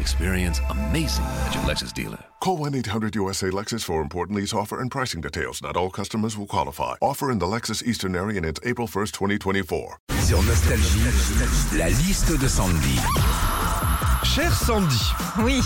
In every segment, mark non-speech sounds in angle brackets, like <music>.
Experience amazing at your Lexus dealer. Call 1-800-USA-LEXUS for important lease offer and pricing details. Not all customers will qualify. Offer in the Lexus Eastern area and it's April 1st, 2024. Sur Nostalgie, la liste de Sandy. Cher Sandy, Oui,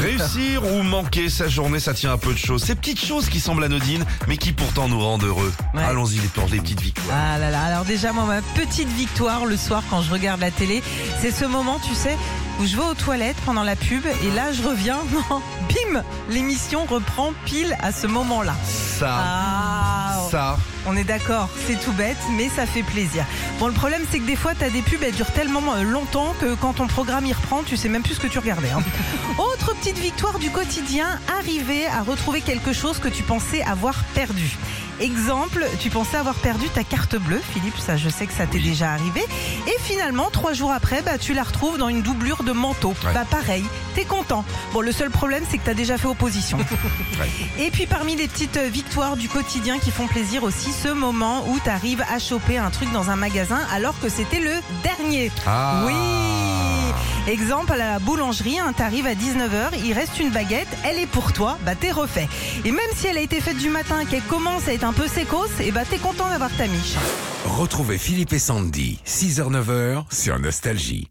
réussir ou manquer sa journée, ça tient à peu de choses. Ces petites choses qui semblent anodines, mais qui pourtant nous rendent heureux. Ouais. Allons-y, les portes, les petites victoires. Ah là là, alors déjà moi ma petite victoire le soir quand je regarde la télé, c'est ce moment tu sais où je vais aux toilettes pendant la pub et là je reviens, <laughs> bim, l'émission reprend pile à ce moment-là. Ça, Ah, ça, on est d'accord, c'est tout bête, mais ça fait plaisir. Bon, le problème, c'est que des fois, t'as des pubs, elles durent tellement euh, longtemps que quand ton programme y reprend, tu sais même plus ce que tu regardais. hein. <laughs> Autre petite victoire du quotidien, arriver à retrouver quelque chose que tu pensais avoir perdu. Exemple, tu pensais avoir perdu ta carte bleue, Philippe, ça je sais que ça t'est déjà arrivé. Et finalement, trois jours après, bah, tu la retrouves dans une doublure de manteau. Ouais. Bah pareil, t'es content. Bon, le seul problème, c'est que t'as déjà fait opposition. <laughs> Et puis parmi les petites euh, victoires du quotidien qui font plaisir aussi, ce moment où tu arrives à choper un truc dans un magasin alors que c'était le dernier. Ah. Oui Exemple à la boulangerie, tu arrives à 19h, il reste une baguette, elle est pour toi, bah t'es refait. Et même si elle a été faite du matin, qu'elle commence à être un peu sécose, et bah t'es content d'avoir ta miche. Retrouvez Philippe et Sandy, 6h-9h sur Nostalgie.